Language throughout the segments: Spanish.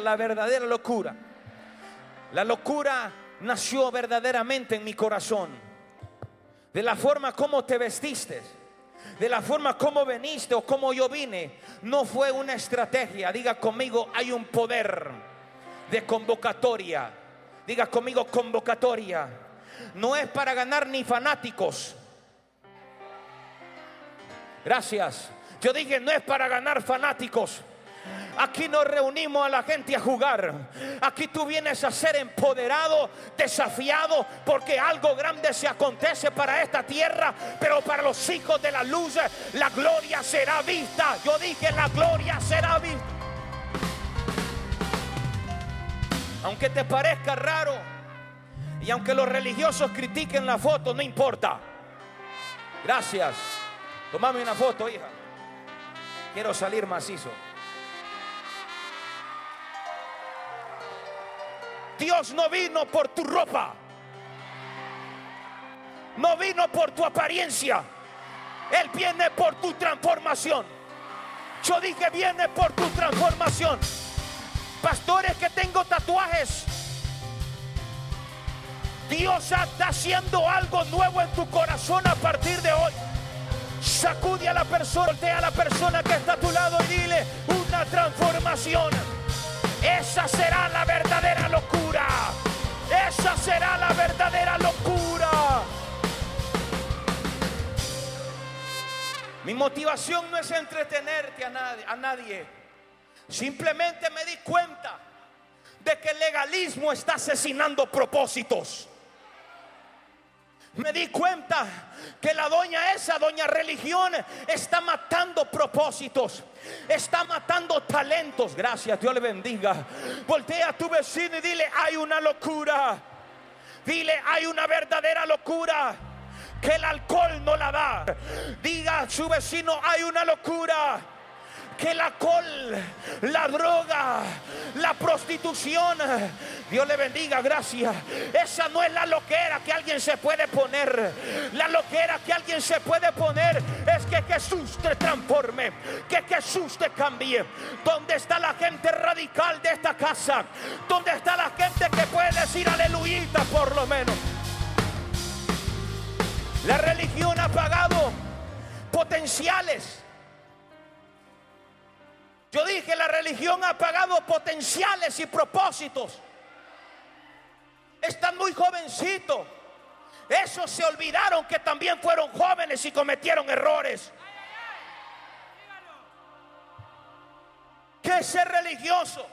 la verdadera locura. La locura nació verdaderamente en mi corazón. De la forma como te vestiste, de la forma como veniste o como yo vine, no fue una estrategia. Diga conmigo, hay un poder de convocatoria. Diga conmigo, convocatoria. No es para ganar ni fanáticos. Gracias. Yo dije, no es para ganar fanáticos. Aquí nos reunimos a la gente a jugar. Aquí tú vienes a ser empoderado, desafiado, porque algo grande se acontece para esta tierra, pero para los hijos de la luz la gloria será vista. Yo dije, la gloria será vista. Aunque te parezca raro y aunque los religiosos critiquen la foto, no importa. Gracias. Tomame una foto, hija. Quiero salir macizo. Dios no vino por tu ropa. No vino por tu apariencia. Él viene por tu transformación. Yo dije, viene por tu transformación. Pastores que tengo tatuajes. Dios está haciendo algo nuevo en tu corazón a partir de hoy. Sacude a la persona, voltea a la persona que está a tu lado y dile una transformación. Esa será la verdadera locura. Esa será la verdadera locura. Mi motivación no es entretenerte a nadie, a nadie. Simplemente me di cuenta de que el legalismo está asesinando propósitos. Me di cuenta que la doña esa, doña religión, está matando propósitos, está matando talentos. Gracias, Dios le bendiga. Voltea a tu vecino y dile, hay una locura. Dile, hay una verdadera locura que el alcohol no la da. Diga a su vecino, hay una locura que la col, la droga, la prostitución, Dios le bendiga, gracias. Esa no es la loquera que alguien se puede poner. La loquera que alguien se puede poner es que Jesús te transforme, que Jesús te cambie. ¿Dónde está la gente radical de esta casa? ¿Dónde está la gente que puede decir aleluya por lo menos? La religión ha pagado potenciales yo dije, la religión ha pagado potenciales y propósitos. Están muy jovencitos. Esos se olvidaron que también fueron jóvenes y cometieron errores. ¿Qué es ser religioso?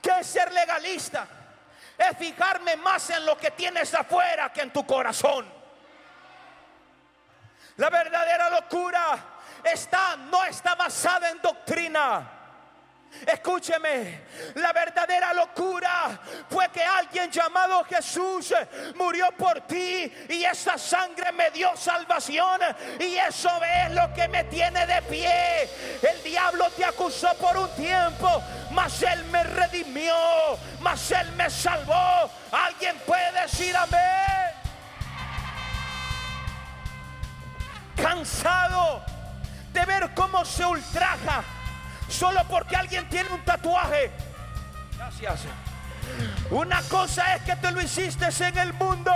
¿Qué es ser legalista? Es fijarme más en lo que tienes afuera que en tu corazón. La verdadera locura está, no está basada en doctrina. Escúcheme, la verdadera locura fue que alguien llamado Jesús murió por ti y esa sangre me dio salvación y eso es lo que me tiene de pie. El diablo te acusó por un tiempo, mas él me redimió, mas él me salvó. Alguien puede decir amén. Cansado de ver cómo se ultraja solo porque alguien tiene un tatuaje. Gracias. Una cosa es que te lo hiciste en el mundo.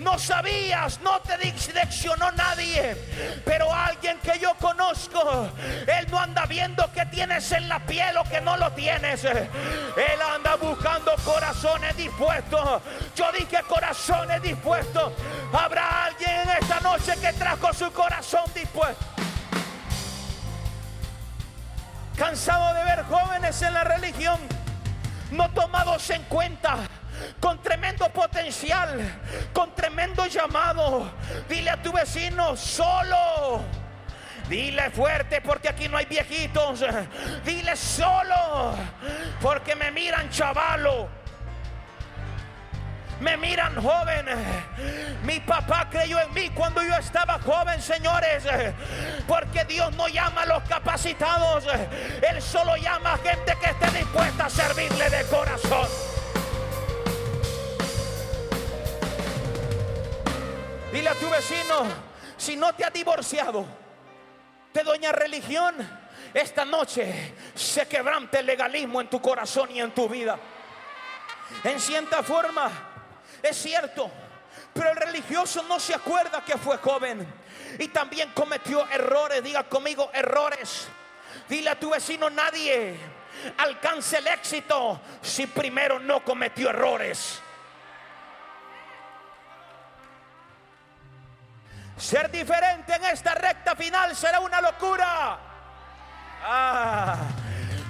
No sabías, no te direccionó nadie. Pero alguien que yo conozco, él no anda viendo que tienes en la piel o que no lo tienes. Él anda buscando corazones dispuestos. Yo dije corazones dispuestos. Habrá alguien en esta noche que trajo su corazón dispuesto cansado de ver jóvenes en la religión no tomados en cuenta con tremendo potencial, con tremendo llamado. Dile a tu vecino, solo. Dile fuerte porque aquí no hay viejitos. Dile solo porque me miran chavalo me miran joven. Mi papá creyó en mí cuando yo estaba joven, señores. Porque Dios no llama a los capacitados. Él solo llama a gente que esté dispuesta a servirle de corazón. Dile a tu vecino, si no te ha divorciado de doña religión, esta noche se quebrante el legalismo en tu corazón y en tu vida. En cierta forma, es cierto, pero el religioso no se acuerda que fue joven y también cometió errores. Diga conmigo, errores. Dile a tu vecino, nadie alcance el éxito si primero no cometió errores. Ser diferente en esta recta final será una locura. Ah,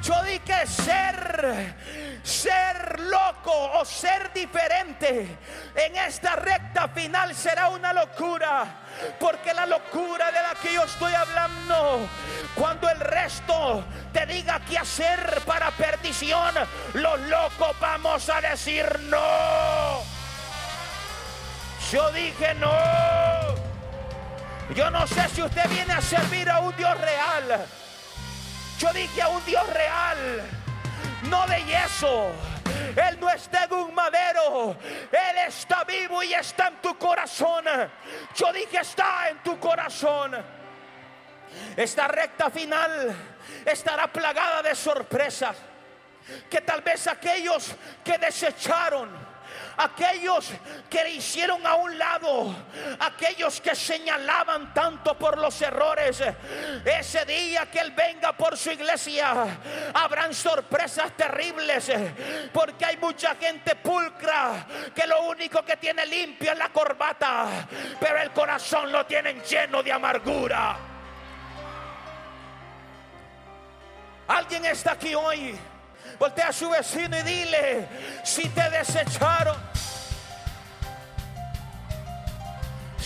yo dije ser, ser loco o ser diferente en esta recta final será una locura. Porque la locura de la que yo estoy hablando, cuando el resto te diga qué hacer para perdición, los locos vamos a decir no. Yo dije no. Yo no sé si usted viene a servir a un Dios real. Yo dije a un Dios real, no de yeso. Él no está en un madero. Él está vivo y está en tu corazón. Yo dije está en tu corazón. Esta recta final estará plagada de sorpresas. Que tal vez aquellos que desecharon aquellos que le hicieron a un lado, aquellos que señalaban tanto por los errores, ese día que Él venga por su iglesia, habrán sorpresas terribles, porque hay mucha gente pulcra que lo único que tiene limpio es la corbata, pero el corazón lo tienen lleno de amargura. Alguien está aquí hoy Voltea a su vecino y dile, si te desecharon,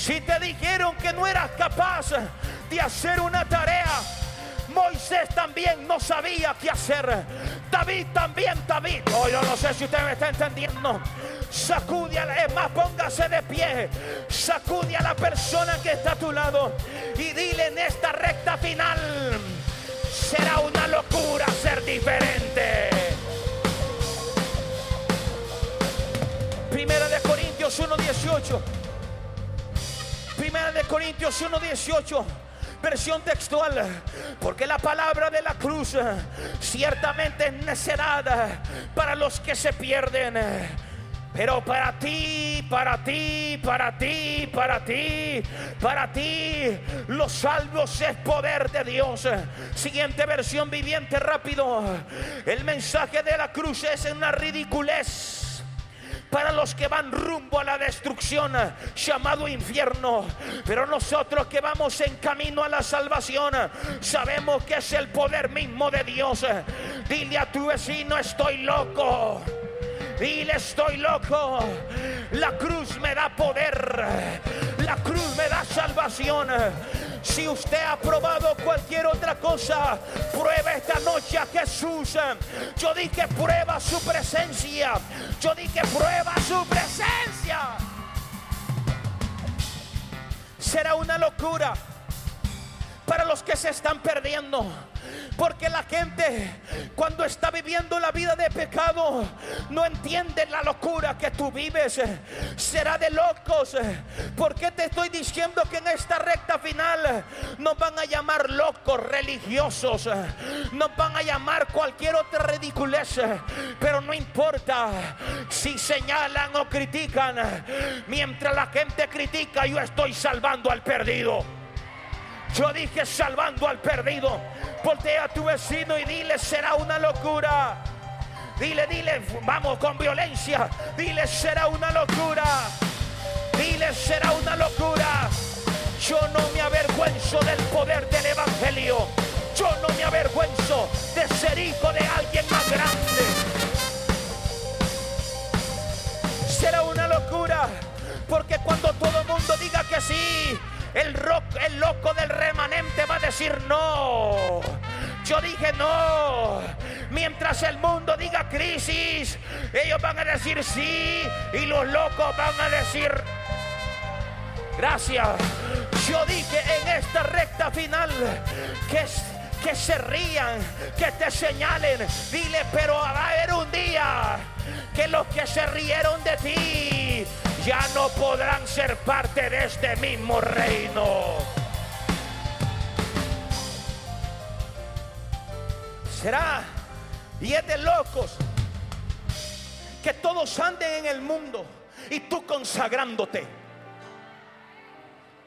si te dijeron que no eras capaz de hacer una tarea, Moisés también no sabía qué hacer. David también, David. Oh, yo no sé si usted me está entendiendo. Sacude a es más, póngase de pie. Sacude a la persona que está a tu lado y dile en esta recta final será una locura ser diferente. Primera de Corintios 1.18. Primera de Corintios 1.18 versión textual, porque la palabra de la cruz ciertamente es necedad para los que se pierden pero para ti, para ti, para ti, para ti, para ti, los salvos es poder de Dios. Siguiente versión viviente rápido. El mensaje de la cruz es una ridiculez para los que van rumbo a la destrucción, llamado infierno. Pero nosotros que vamos en camino a la salvación, sabemos que es el poder mismo de Dios. Dile a tu vecino, estoy loco. Dile, estoy loco. La cruz me da poder. La cruz me da salvación. Si usted ha probado cualquier otra cosa, prueba esta noche a Jesús. Yo dije prueba su presencia. Yo dije prueba su presencia. Será una locura para los que se están perdiendo. Porque la gente cuando está viviendo la vida de pecado no entiende la locura que tú vives. Será de locos. ¿Por qué te estoy diciendo que en esta recta final nos van a llamar locos religiosos? Nos van a llamar cualquier otra ridiculez. Pero no importa si señalan o critican. Mientras la gente critica, yo estoy salvando al perdido. Yo dije salvando al perdido. Voltea a tu vecino y dile, será una locura. Dile, dile, vamos con violencia. Dile, será una locura. Dile, será una locura. Yo no me avergüenzo del poder del Evangelio. Yo no me avergüenzo de ser hijo de alguien más grande. Será una locura. Porque cuando todo el mundo diga que sí, el, rock, el loco del remanente va a decir no. Yo dije no. Mientras el mundo diga crisis, ellos van a decir sí y los locos van a decir gracias. Yo dije en esta recta final que que se rían, que te señalen. Dile, pero va a haber un día que los que se rieron de ti ya no podrán ser parte de este mismo reino. Será y es de locos que todos anden en el mundo y tú consagrándote.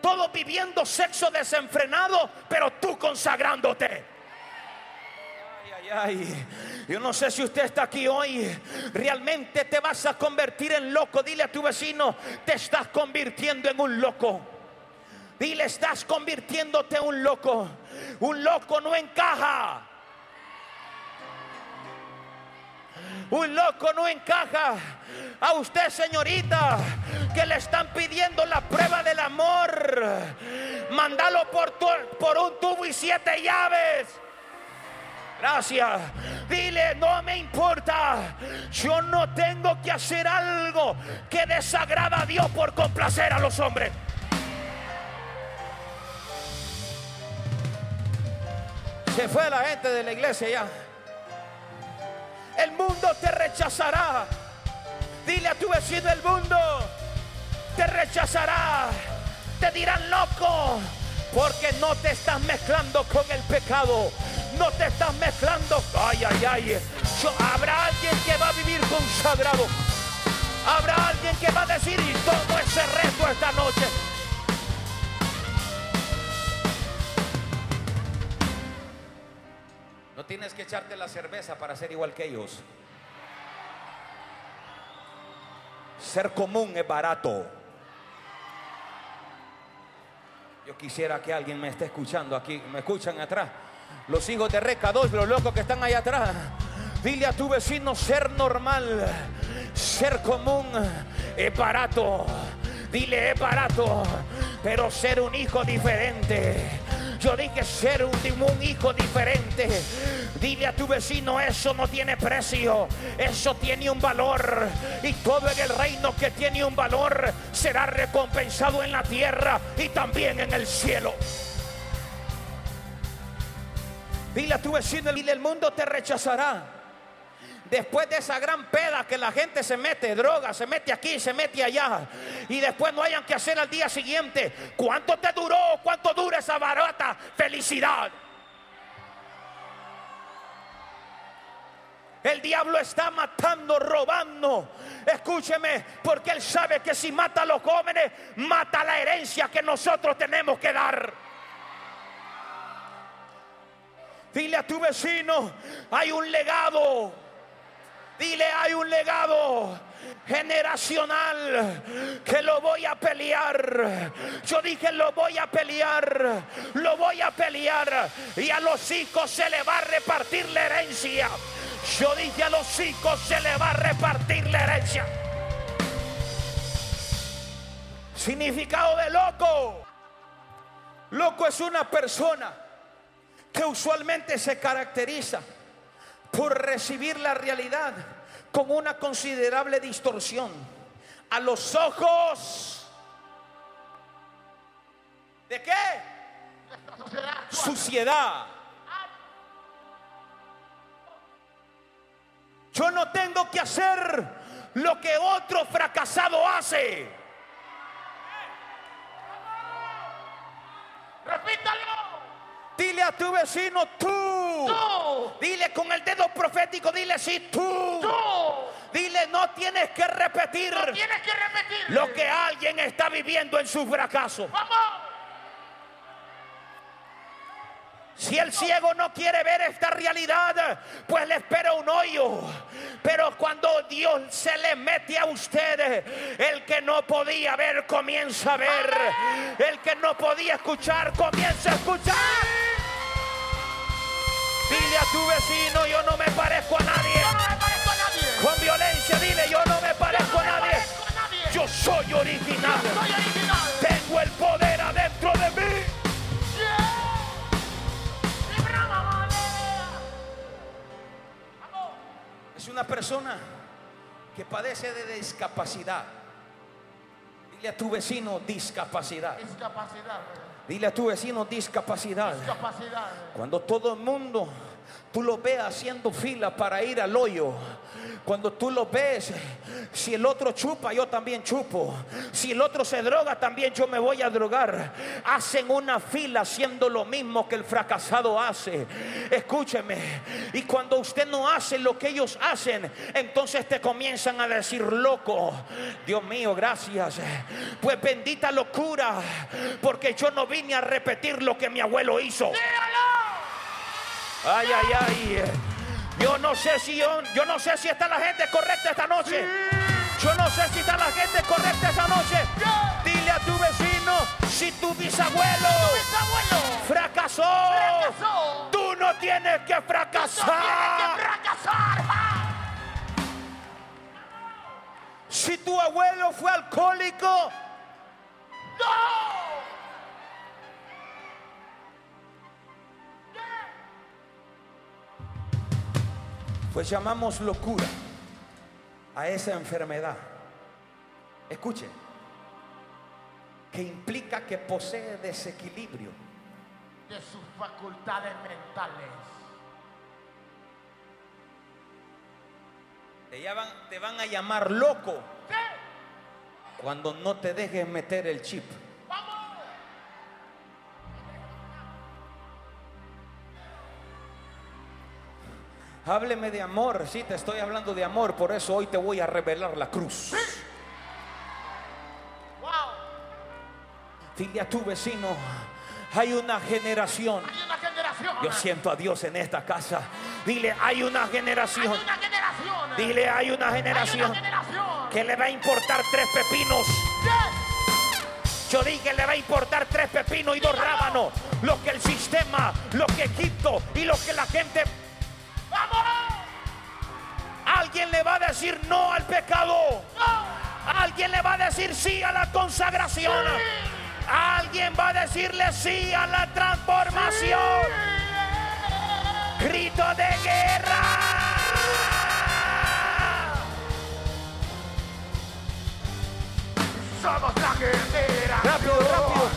Todos viviendo sexo desenfrenado, pero tú consagrándote. Ay, ay, ay. Yo no sé si usted está aquí hoy. Realmente te vas a convertir en loco. Dile a tu vecino, te estás convirtiendo en un loco. Dile, estás convirtiéndote en un loco. Un loco no encaja. Un loco no encaja. A usted, señorita, que le están pidiendo la prueba del amor. Mándalo por, por un tubo y siete llaves. Gracias. Dile, no me importa. Yo no tengo que hacer algo que desagrada a Dios por complacer a los hombres. Se fue la gente de la iglesia ya. El mundo te rechazará. Dile a tu vecino el mundo te rechazará. Te dirán loco porque no te estás mezclando con el pecado. No te estás mezclando. Ay, ay, ay. habrá alguien que va a vivir consagrado. Habrá alguien que va a decir y todo ese reto esta noche. Tienes que echarte la cerveza para ser igual que ellos. Ser común es barato. Yo quisiera que alguien me esté escuchando aquí. Me escuchan atrás. Los hijos de Reca 2, los locos que están ahí atrás. Dile a tu vecino ser normal, ser común es barato. Dile es barato, pero ser un hijo diferente yo dije ser un, un hijo diferente. Dile a tu vecino, eso no tiene precio, eso tiene un valor. Y todo en el reino que tiene un valor será recompensado en la tierra y también en el cielo. Dile a tu vecino, dile el mundo te rechazará después de esa gran peda que la gente se mete droga, se mete aquí, se mete allá, y después no hayan que hacer al día siguiente, ¿cuánto te duró? ¿Cuánto dura esa barata felicidad? El diablo está matando, robando. Escúcheme, porque él sabe que si mata a los jóvenes, mata la herencia que nosotros tenemos que dar. Dile a tu vecino, hay un legado Dile, hay un legado generacional que lo voy a pelear. Yo dije, lo voy a pelear, lo voy a pelear. Y a los hijos se le va a repartir la herencia. Yo dije, a los hijos se le va a repartir la herencia. Significado de loco. Loco es una persona que usualmente se caracteriza por recibir la realidad con una considerable distorsión. A los ojos de qué? Suciedad. Yo no tengo que hacer lo que otro fracasado hace. Repítalo. Dile a tu vecino tú. Dile con el dedo profético, dile sí tú. Dile no tienes que repetir. tienes que repetir. Lo que alguien está viviendo en su fracaso. Si el ciego no quiere ver esta realidad, pues le espera un hoyo. Pero cuando Dios se le mete a usted, el que no podía ver comienza a ver. El que no podía escuchar comienza a escuchar. Dile a tu vecino, yo no me parezco a nadie. Con violencia, dile, yo no me parezco, a, nadie. Yo soy original. Tengo el poder adentro de mí. Es una persona que padece de discapacidad. Dile a tu vecino discapacidad. Discapacidad. Dile a tu vecino discapacidad. Cuando todo el mundo tú lo ves haciendo fila para ir al hoyo. Cuando tú lo ves, si el otro chupa, yo también chupo. Si el otro se droga, también yo me voy a drogar. Hacen una fila haciendo lo mismo que el fracasado hace. Escúcheme. Y cuando usted no hace lo que ellos hacen, entonces te comienzan a decir loco. Dios mío, gracias. Pues bendita locura, porque yo no vine a repetir lo que mi abuelo hizo. Ay, ay, ay. Yo no sé si yo, yo no sé si está la gente correcta esta noche. Yo no sé si está la gente correcta esta noche. Dile a tu vecino si tu bisabuelo, fracasó, Tú no tienes que fracasar. Si tu abuelo fue alcohólico, no. Pues llamamos locura a esa enfermedad. Escuchen, que implica que posee desequilibrio de sus facultades mentales. Te, van, a llamar loco cuando no te dejes meter el chip. Hábleme de amor, sí, te estoy hablando de amor, por eso hoy te voy a revelar la cruz. Dile a tu vecino, hay una generación. Yo siento a Dios en esta casa. Dile, hay una generación. Dile, hay una generación, que le va a importar tres pepinos. Yo dije, le va a importar tres pepinos y dos rábanos. Lo que el sistema, lo que Egipto y lo que la gente Alguien le va a decir no al pecado. Alguien le va a decir sí a la consagración. Alguien va a decirle sí a la transformación. Grito de guerra. Somos la guerrera. Rápido, rápido.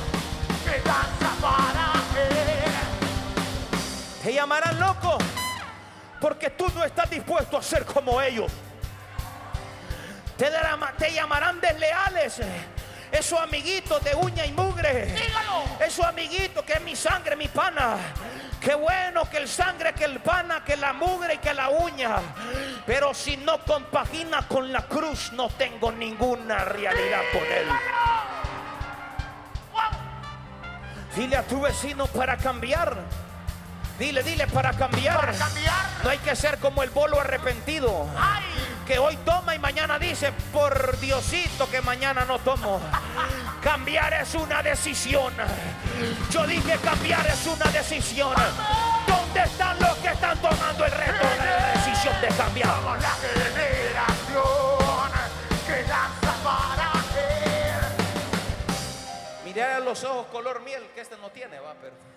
Que danza para él. Te llamarán. Porque tú no estás dispuesto a ser como ellos. Te, te llamarán desleales. Esos amiguitos de uña y mugre. Esos amiguitos que es mi sangre, mi pana. Qué bueno que el sangre, que el pana, que la mugre y que la uña. Pero si no compagina con la cruz, no tengo ninguna realidad con él. Dile a tu vecino para cambiar Dile, dile, para cambiar, no hay que ser como el bolo arrepentido. Que hoy toma y mañana dice, por Diosito que mañana no tomo. cambiar es una decisión. Yo dije, cambiar es una decisión. ¿Dónde están los que están tomando el reto la decisión de cambiar? la generación que danza para Miré a los ojos color miel, que este no tiene, va, pero.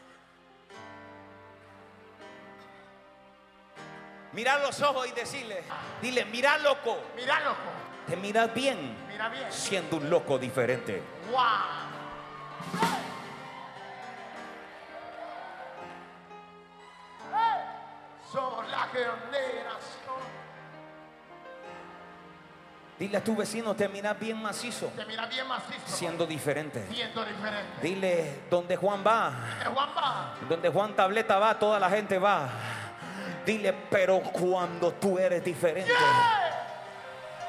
Mirar los ojos y decirle, dile, mira loco. Mira loco. Te miras bien. Mira bien. Siendo un loco diferente. Wow. Somos la generación. Dile a tu vecino, te miras bien macizo. Te miras bien macizo. Siendo diferente. Siendo diferente. Dile, donde Juan va. Juan va. Donde Juan Tableta va, toda la gente va. Dile, pero cuando tú eres diferente.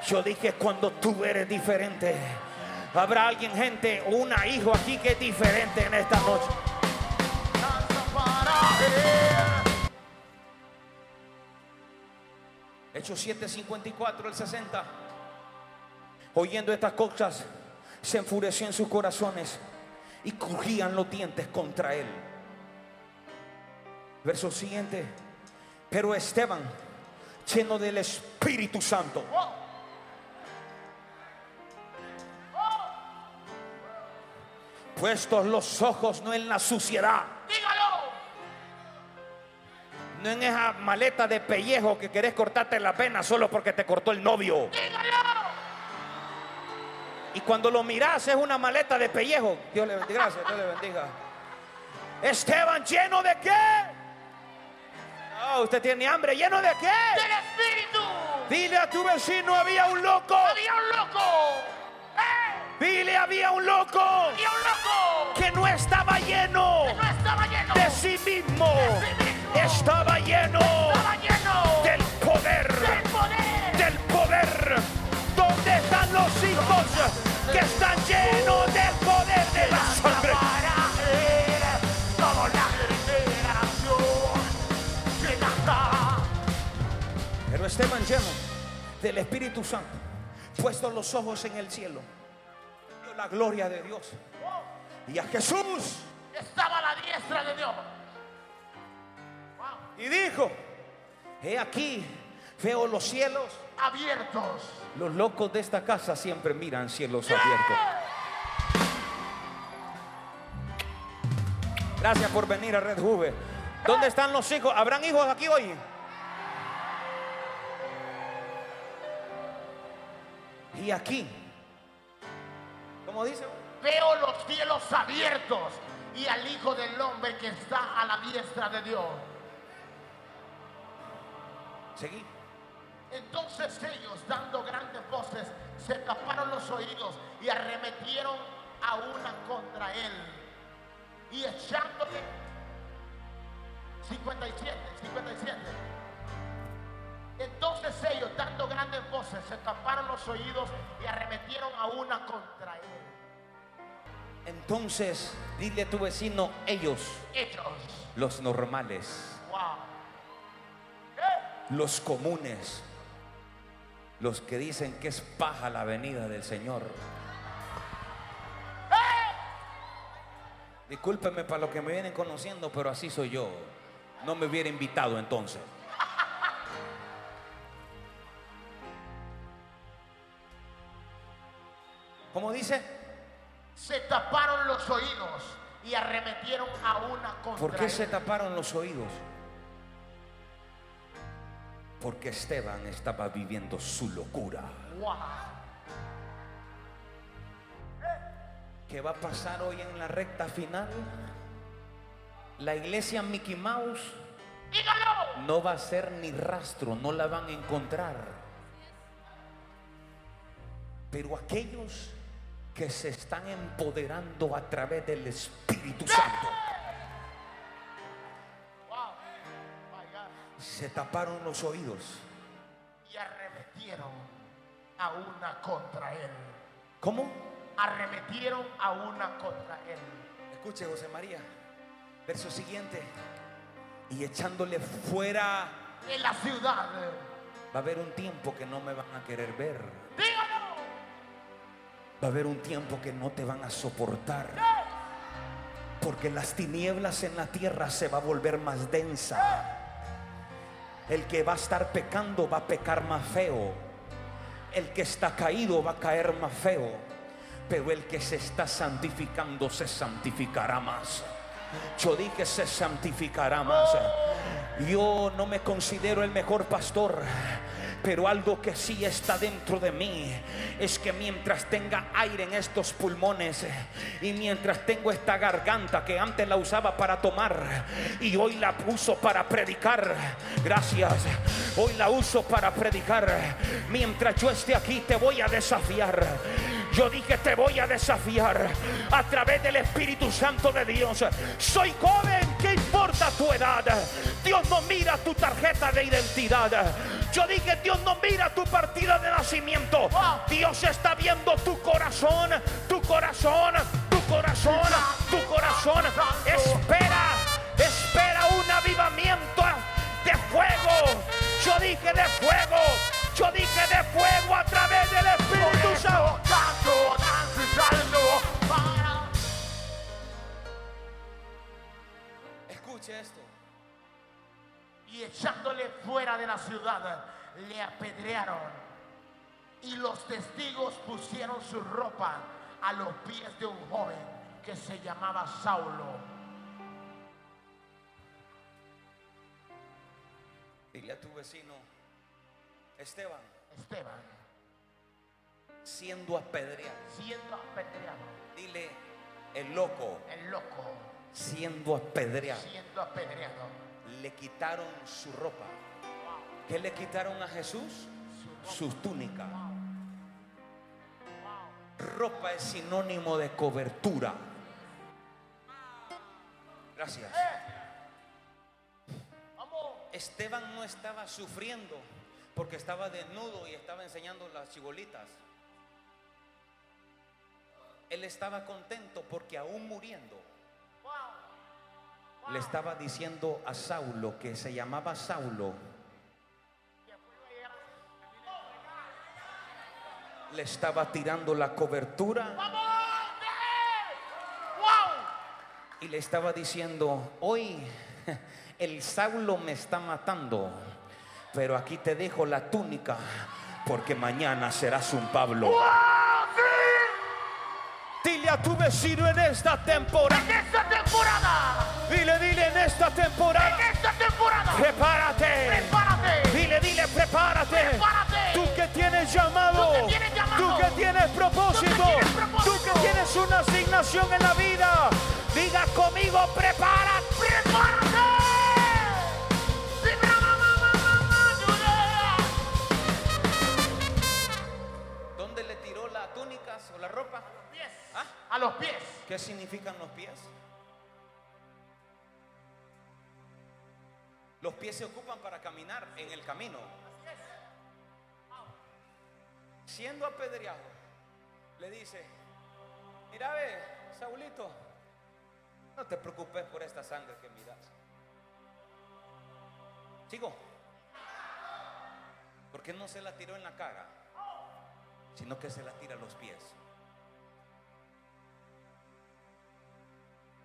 Yo dije, cuando tú eres diferente. Habrá alguien, gente, una hijo aquí que es diferente en esta noche. Hechos 7:54, el 60. Oyendo estas cosas, se enfureció en sus corazones y crujían los dientes contra él. Verso siguiente. Pero Esteban, lleno del Espíritu Santo, puestos los ojos no en la suciedad, no en esa maleta de pellejo que querés cortarte la pena solo porque te cortó el novio. Y cuando lo miras es una maleta de pellejo. Dios le bendiga, gracias, Dios le bendiga. Esteban lleno de qué? Oh, usted tiene hambre. ¿Lleno de qué? del Espíritu. Dile a tu vecino, había un loco. Había un loco. ¡Eh! Dile, había un loco Había un loco. que no estaba lleno No estaba lleno. de sí mismo. De sí mismo. Estaba lleno Estaba Esteban lleno del Espíritu Santo, puestos los ojos en el cielo, vio la gloria de Dios y a Jesús Estaba a la diestra de Dios. y dijo, he aquí, veo los cielos. Abiertos. Los locos de esta casa siempre miran cielos abiertos. Gracias por venir a Red Juve. ¿Dónde están los hijos? ¿Habrán hijos aquí hoy? Y aquí, ¿cómo dice? Veo los cielos abiertos y al Hijo del Hombre que está a la diestra de Dios. Seguí. Entonces ellos, dando grandes voces, se taparon los oídos y arremetieron a una contra él. Y echándole 57, 57. Entonces ellos, dando grandes voces, se taparon los oídos y arremetieron a una contra él. Entonces, dile a tu vecino, ellos, Ellos, los normales, wow. los comunes, los que dicen que es paja la venida del Señor. Discúlpeme para los que me vienen conociendo, pero así soy yo. No me hubiera invitado entonces. ¿Cómo dice? Se taparon los oídos y arremetieron a una contra ¿Por qué él. se taparon los oídos? Porque Esteban estaba viviendo su locura. Wow. ¿Qué va a pasar hoy en la recta final? La iglesia Mickey Mouse Dígalo. no va a ser ni rastro, no la van a encontrar. Pero aquellos que se están empoderando a través del Espíritu Santo se taparon los oídos. Y arremetieron a una contra él. ¿Cómo? Arremetieron a una contra él. Escuche, José María. Verso siguiente. Y echándole fuera, En la ciudad. va a haber un tiempo que no me van a querer ver. Dígalo. Va a haber un tiempo que no te van a soportar. Porque las tinieblas en la tierra se va a volver más densa. El que va a estar pecando va a pecar más feo. El que está caído va a caer más feo. Pero el que se está santificando se santificará más. Yo dije se santificará más. Yo no me considero el mejor pastor. Pero algo que sí está dentro de mí es que mientras tenga aire en estos pulmones y mientras tengo esta garganta que antes la usaba para tomar y hoy la uso para predicar, gracias, hoy la uso para predicar, mientras yo esté aquí te voy a desafiar. Yo dije te voy a desafiar a través del Espíritu Santo de Dios. Soy joven, ¿qué importa tu edad? Dios no mira tu tarjeta de identidad. Yo dije, Dios no mira tu partida de nacimiento. Dios está viendo tu corazón, tu corazón, tu corazón, tu corazón. Espera, espera un avivamiento de fuego. Yo dije de fuego. Yo dije de fuego a través del Esto. Y echándole fuera de la ciudad, le apedrearon. Y los testigos pusieron su ropa a los pies de un joven que se llamaba Saulo. Dile a tu vecino, Esteban, Esteban, siendo apedreado. siendo apedreado. Dile, el loco, El loco, siendo apedreado. siendo apedreado. le quitaron su ropa. ¿Qué le quitaron a Jesús? Su túnica. Ropa es sinónimo de cobertura. Gracias. Esteban no estaba sufriendo porque estaba desnudo y estaba enseñando las chibolitas. Él estaba contento porque aún muriendo le estaba diciendo a Saulo que se llamaba Saulo. Le estaba tirando la cobertura y le estaba diciendo, hoy el Saulo me está matando, pero aquí te dejo la túnica porque mañana serás un Pablo. Dile a tu vecino en esta temporada. En esta temporada. Dile, dile en esta temporada. En esta temporada. Prepárate. Prepárate. Dile, dile, prepárate. Prepárate. Tú que tienes llamado. Tú que tienes llamado. Tú que tienes propósito. Tú que tienes propósito. Tú que tienes una asignación en la vida. Diga conmigo, prepárate. Prepárate. ¿Dónde le tiró la túnica o la ropa? Pies. ¿Ah? A los pies. ¿Qué significan los pies? Los pies se ocupan para caminar en el camino. Siendo apedreado, le dice, mira ve, Saulito, no te preocupes por esta sangre que miras. Sigo. Porque no se la tiró en la cara, sino que se la tira a los pies.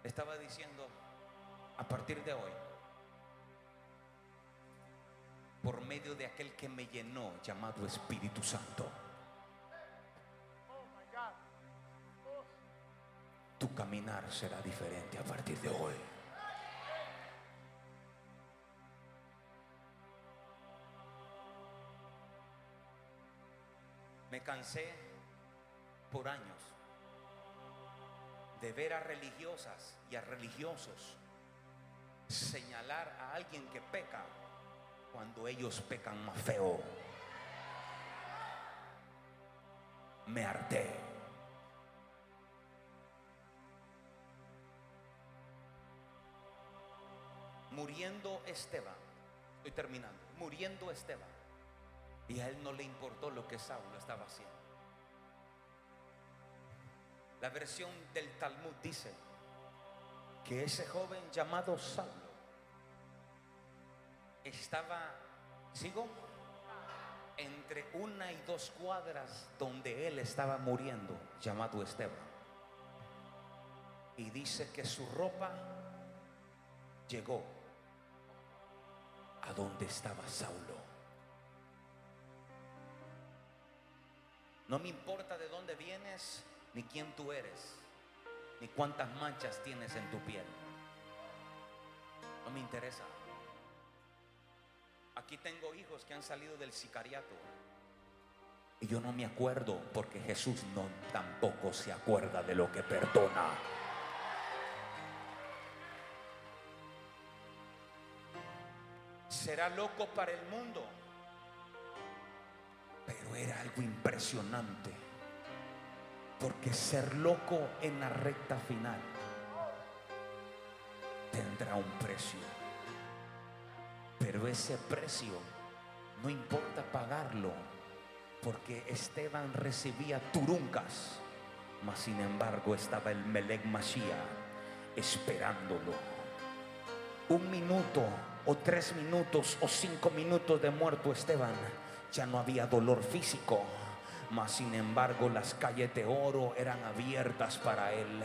estaba diciendo, a partir de hoy, por medio de aquel que me llenó, llamado Espíritu Santo, tu caminar será diferente a partir de hoy. Me cansé por años de ver a religiosas y a religiosos señalar a alguien que peca cuando ellos pecan más feo. Me harté. Muriendo Esteban, estoy terminando, muriendo Esteban, y a él no le importó lo que Saulo estaba haciendo. La versión del Talmud dice que ese joven llamado Saulo estaba, ¿sigo? Entre una y dos cuadras donde él estaba muriendo, llamado Esteban. Y dice que su ropa llegó a donde estaba Saulo. No me importa de dónde vienes, ni quién tú eres, ni cuántas manchas tienes en tu piel. No me interesa. Aquí tengo hijos que han salido del sicariato. Y yo no me acuerdo porque Jesús no tampoco se acuerda de lo que perdona. Será loco para el mundo, pero era algo impresionante. Porque ser loco en la recta final tendrá un precio. Pero ese precio no importa pagarlo, porque Esteban recibía turuncas, mas sin embargo estaba el Melech Mashiach esperándolo. Un minuto o tres minutos o cinco minutos de muerto Esteban, ya no había dolor físico, mas sin embargo las calles de oro eran abiertas para él.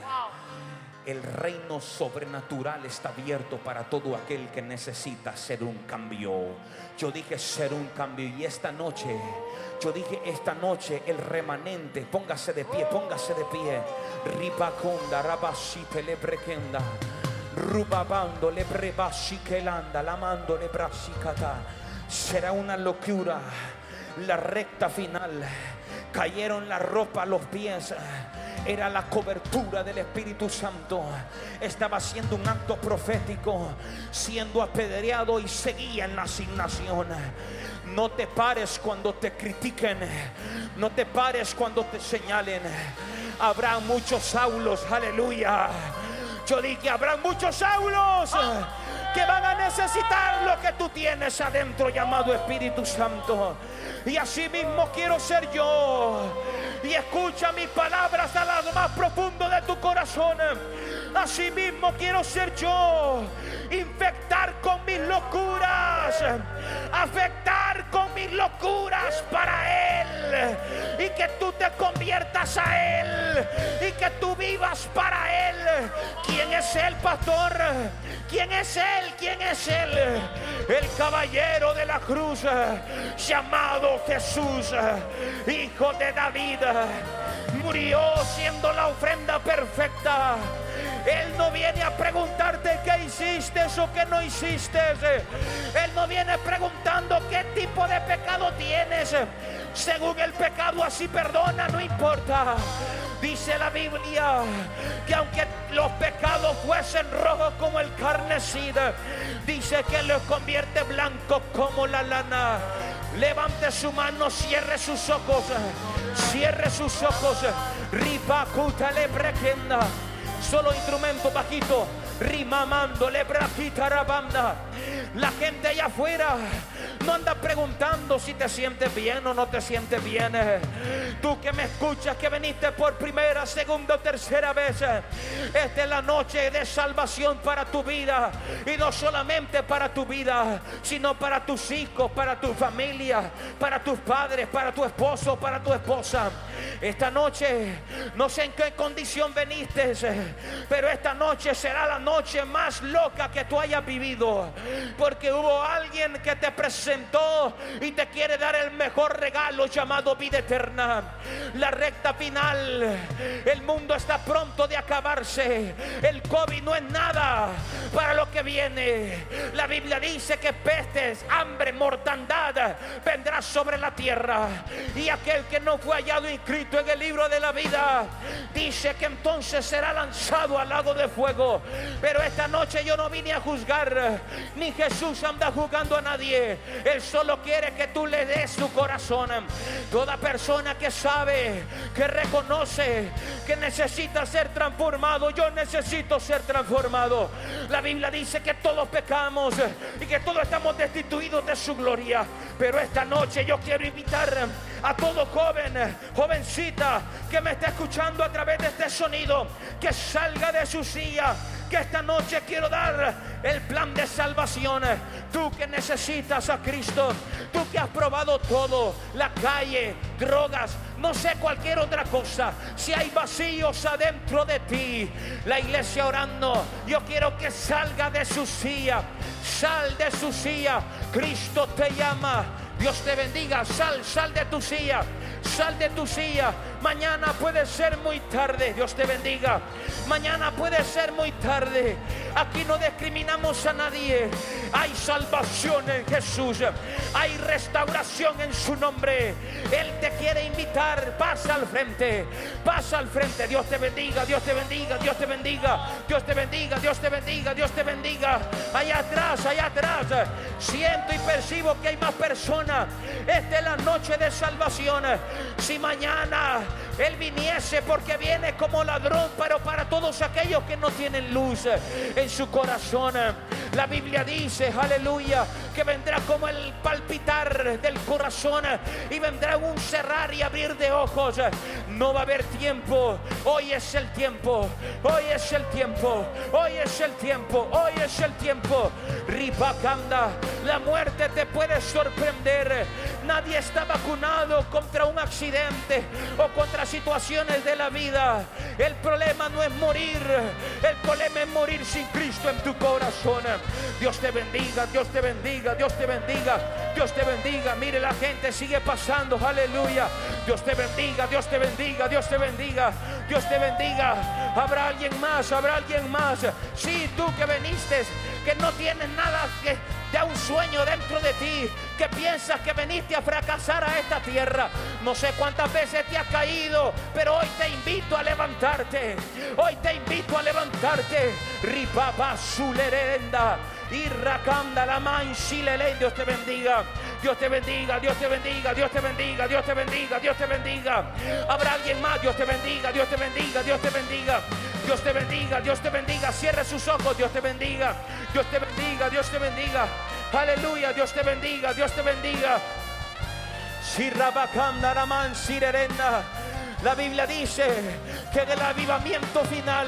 El reino sobrenatural está abierto para todo aquel que necesita hacer un cambio. Yo dije ser un cambio y esta noche, yo dije esta noche el remanente, póngase de pie, póngase de pie. Ribaconda, rabashite le brequenda. Rubabando le brebashikelanda, lamando le brashikata. Será una locura la recta final. Cayeron la ropa a los pies era la cobertura del Espíritu Santo. Estaba haciendo un acto profético, siendo apedreado y seguía en la asignación. No te pares cuando te critiquen. No te pares cuando te señalen. Habrá muchos Saulos, aleluya. Yo dije habrá muchos Saulos que van a necesitar lo que tú tienes adentro llamado Espíritu Santo. Y así mismo quiero ser yo. Y escucha mis palabras al lado más profundo de tu corazón. Así mismo quiero ser yo. Infectar con mis locuras. Afectar con mis locuras para Él. Y que tú te conviertas a Él. Y que tú vivas para Él. ¿Quién es el pastor? ¿Quién es Él? ¿Quién es Él? El caballero de la cruz, llamado Jesús, hijo de David, murió siendo la ofrenda perfecta. Él no viene a preguntarte qué hiciste o qué no hiciste. Él no viene preguntando qué tipo de pecado tienes. Según el pecado así perdona, no importa. Dice la Biblia que aunque los pecados fuesen rojos como el carnecida, dice que los convierte blancos como la lana. Levante su mano, cierre sus ojos, cierre sus ojos. Ripa le prequenda. Solo instrumento bajito. Rimamando le banda. La gente allá afuera no anda preguntando si te sientes bien o no te sientes bien. Tú que me escuchas, que viniste por primera, segunda o tercera vez. Esta es la noche de salvación para tu vida. Y no solamente para tu vida, sino para tus hijos, para tu familia, para tus padres, para tu esposo, para tu esposa. Esta noche, no sé en qué condición viniste, pero esta noche será la noche más loca que tú hayas vivido. Porque hubo alguien que te presentó y te quiere dar el mejor regalo llamado vida eterna. La recta final. El mundo está pronto de acabarse. El COVID no es nada para lo que viene. La Biblia dice que pestes, hambre, mortandad vendrá sobre la tierra. Y aquel que no fue hallado inscrito en el libro de la vida dice que entonces será lanzado al lago de fuego. Pero esta noche yo no vine a juzgar ni Jesús anda jugando a nadie. Él solo quiere que tú le des su corazón. Toda persona que sabe, que reconoce que necesita ser transformado, yo necesito ser transformado. La Biblia dice que todos pecamos y que todos estamos destituidos de su gloria. Pero esta noche yo quiero invitar a todo joven, jovencita que me está escuchando a través de este sonido, que salga de su silla que esta noche quiero dar el plan de salvación. Tú que necesitas a Cristo, tú que has probado todo, la calle, drogas, no sé cualquier otra cosa. Si hay vacíos adentro de ti, la iglesia orando, yo quiero que salga de su silla, sal de su silla. Cristo te llama. Dios te bendiga, sal, sal de tu silla. Sal de tu silla. Mañana puede ser muy tarde. Dios te bendiga. Mañana puede ser muy tarde. Aquí no discriminamos a nadie. Hay salvación en Jesús. Hay restauración en su nombre. Él te quiere invitar. Pasa al frente. Pasa al frente. Dios te bendiga. Dios te bendiga. Dios te bendiga. Dios te bendiga. Dios te bendiga. Dios te bendiga. Allá atrás, allá atrás. Siento y percibo que hay más personas. Esta es la noche de salvación. Si mañana Él viniese porque viene como ladrón, pero para todos aquellos que no tienen luz en su corazón. La Biblia dice, aleluya, que vendrá como el palpitar del corazón y vendrá un cerrar y abrir de ojos. No va a haber tiempo. Hoy es el tiempo. Hoy es el tiempo. Hoy es el tiempo. Hoy es el tiempo. Ripacanda, la muerte te puede sorprender. Nadie está vacunado contra un accidente o contra situaciones de la vida. El problema no es morir, el problema es morir sin Cristo en tu corazón. Dios te bendiga, Dios te bendiga, Dios te bendiga, Dios te bendiga. Mire, la gente sigue pasando, aleluya. Dios te bendiga, Dios te bendiga, Dios te bendiga, Dios te bendiga. Habrá alguien más, habrá alguien más. Sí, tú que viniste que no tienes nada que de un sueño dentro de ti, que piensas que veniste a fracasar a esta tierra. No sé cuántas veces te has caído, pero hoy te invito a levantarte. Hoy te invito a levantarte. Ripapa sulerenda. Y racanda la manchilele. Dios te bendiga. Dios te bendiga, Dios te bendiga, Dios te bendiga, Dios te bendiga, Dios te bendiga. Habrá alguien más, Dios te bendiga, Dios te bendiga, Dios te bendiga. Dios te bendiga, Dios te bendiga. Cierre sus ojos, Dios te bendiga. Dios te bendiga, Dios te bendiga. Aleluya, Dios te bendiga, Dios te bendiga. La Biblia dice que del avivamiento final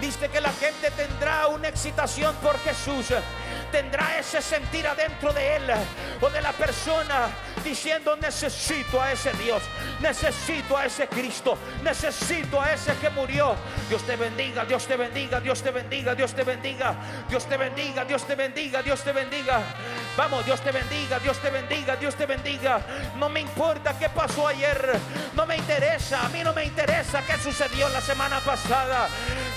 dice que la gente tendrá una excitación por Jesús tendrá ese sentir adentro de él o de la persona diciendo necesito a ese Dios, necesito a ese Cristo, necesito a ese que murió. Dios te bendiga, Dios te bendiga, Dios te bendiga, Dios te bendiga, Dios te bendiga, Dios te bendiga, Dios te bendiga. Vamos, Dios te bendiga, Dios te bendiga, Dios te bendiga. No me importa qué pasó ayer, no me interesa, a mí no me interesa qué sucedió la semana pasada.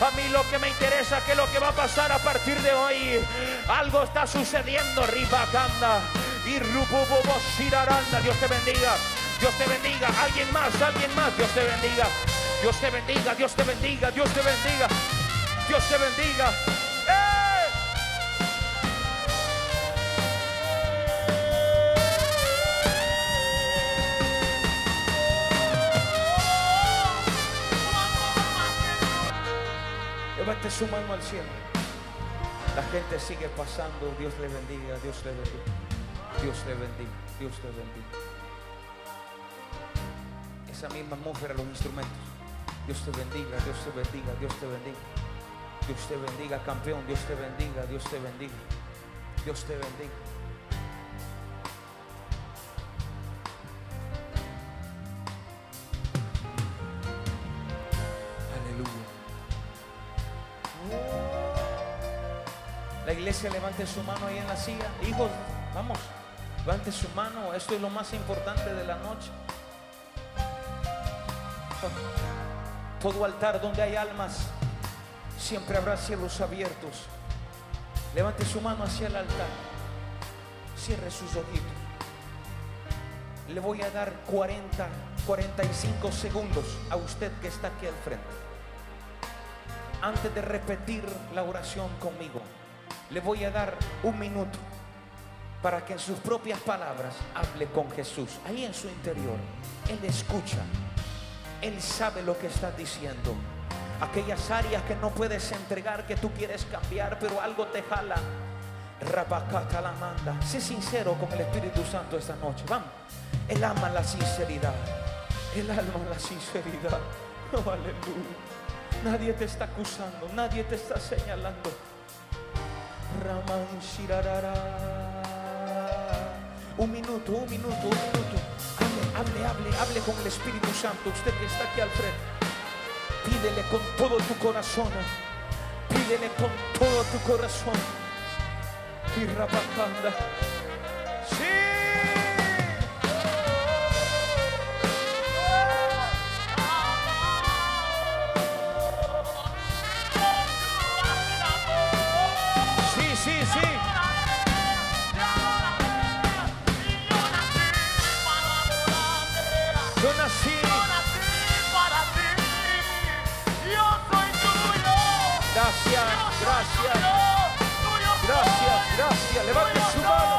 A mí lo que me interesa que lo que va a pasar a partir de hoy. Algo está sucediendo, Ribacanda. Y Rububobo Shiraranda. Dios te bendiga. Dios te bendiga. Alguien más, alguien más. Dios te bendiga. Dios te bendiga, Dios te bendiga, Dios te bendiga. Dios te bendiga. Levante su mano al cielo. La gente sigue pasando. Dios le bendiga, Dios le bendiga. Dios le bendiga, Dios le bendiga. Esa misma atmósfera, los instrumentos. Dios te bendiga, Dios te bendiga, Dios te bendiga. Dios te bendiga, campeón. Dios te bendiga, Dios te bendiga. Dios te bendiga. Iglesia levante su mano ahí en la silla. Hijos, vamos, levante su mano. Esto es lo más importante de la noche. Todo altar donde hay almas, siempre habrá cielos abiertos. Levante su mano hacia el altar. Cierre sus ojitos. Le voy a dar 40, 45 segundos a usted que está aquí al frente. Antes de repetir la oración conmigo le voy a dar un minuto para que en sus propias palabras hable con Jesús. Ahí en su interior, Él escucha. Él sabe lo que está diciendo. Aquellas áreas que no puedes entregar, que tú quieres cambiar, pero algo te jala. Rabacata la manda. Sé sincero con el Espíritu Santo esta noche. Vamos. Él ama la sinceridad. Él ama la sinceridad. Oh, aleluya. Nadie te está acusando. Nadie te está señalando. Un minuto, un minuto, un minuto. Hable, hable, hable, hable con el Espíritu Santo. Usted que está aquí al frente. Pídele con todo tu corazón. Pídele con todo tu corazón. Y rapacanda. Levante su mano.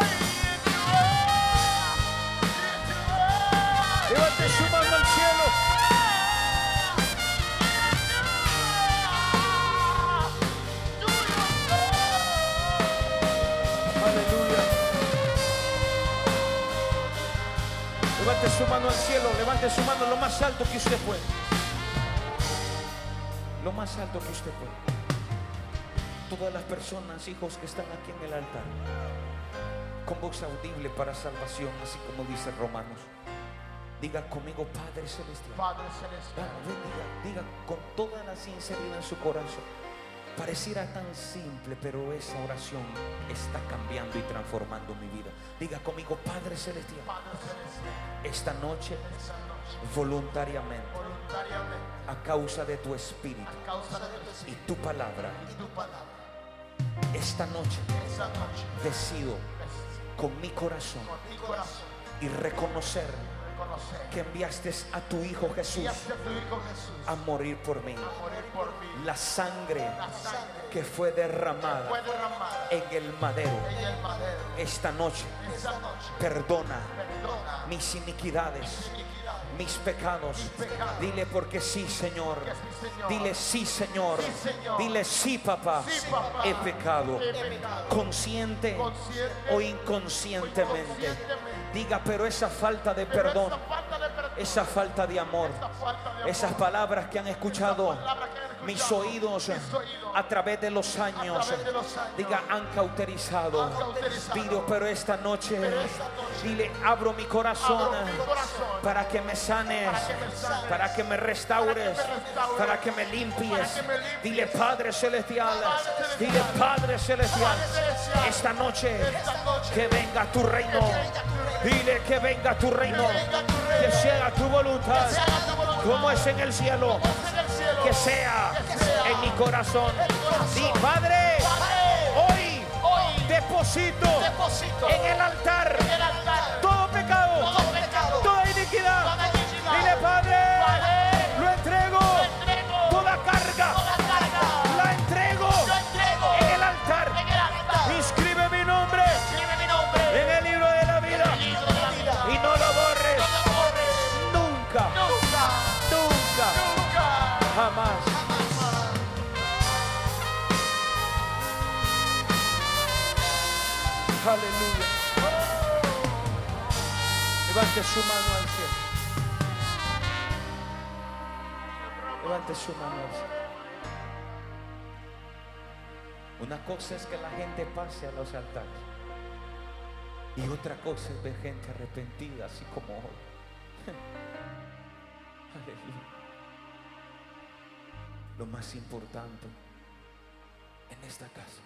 Levante su mano al cielo. Aleluya. Levante su mano al cielo. Levante su mano lo más alto que usted puede. Lo más alto que usted puede todas las personas, hijos que están aquí en el altar, con voz audible para salvación, así como dice Romanos. Diga conmigo, Padre Celestial. Padre Celestial. diga, diga con toda la sinceridad en su corazón. Pareciera tan simple, pero esa oración está cambiando y transformando mi vida. Diga conmigo, Padre Celestial. Padre Celestial. Esta noche, voluntariamente, a causa de tu espíritu, y, tu palabra, y tu palabra esta noche decido con mi corazón y reconocer que enviaste a tu Hijo Jesús a morir por mí. La sangre que fue derramada en el madero esta noche. Perdona mis iniquidades. Mis pecados. Dile porque sí, Señor. Dile sí, Señor. Dile sí, papá. He pecado. Consciente o inconscientemente. Diga, pero esa falta de perdón, esa falta de amor, esas palabras que han escuchado mis oídos a través de los años, diga, han cauterizado. pero esta noche, dile, abro mi corazón para que me sanes, para que me restaures, para que me limpies. Dile, Padre Celestial, dile, Padre Celestial, esta noche, que venga tu reino. Dile que venga tu reino, Que venga tu voluntad, como es en el cielo el que sea en mi corazón. Di, Padre, hoy deposito en el altar jamás. Aleluya. Levante su mano al cielo. Levante su mano al cielo. Una cosa es que la gente pase a los altares. Y otra cosa es ver gente arrepentida, así como hoy. Aleluya. Lo más importante en esta casa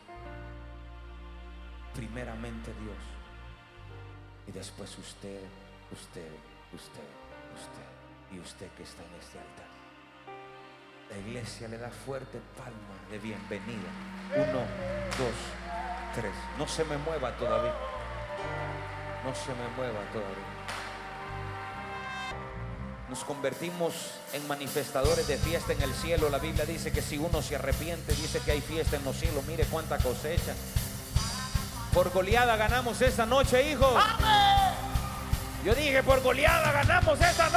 primeramente Dios y después usted, usted, usted, usted y usted que está en este altar. La iglesia le da fuerte palma de bienvenida. Uno, dos, tres. No se me mueva todavía. No se me mueva todavía. Nos convertimos en manifestadores de fiesta en el cielo. La Biblia dice que si uno se arrepiente, dice que hay fiesta en los cielos. Mire cuánta cosecha. Por goleada ganamos esta noche, hijos. Yo dije, por goleada ganamos esta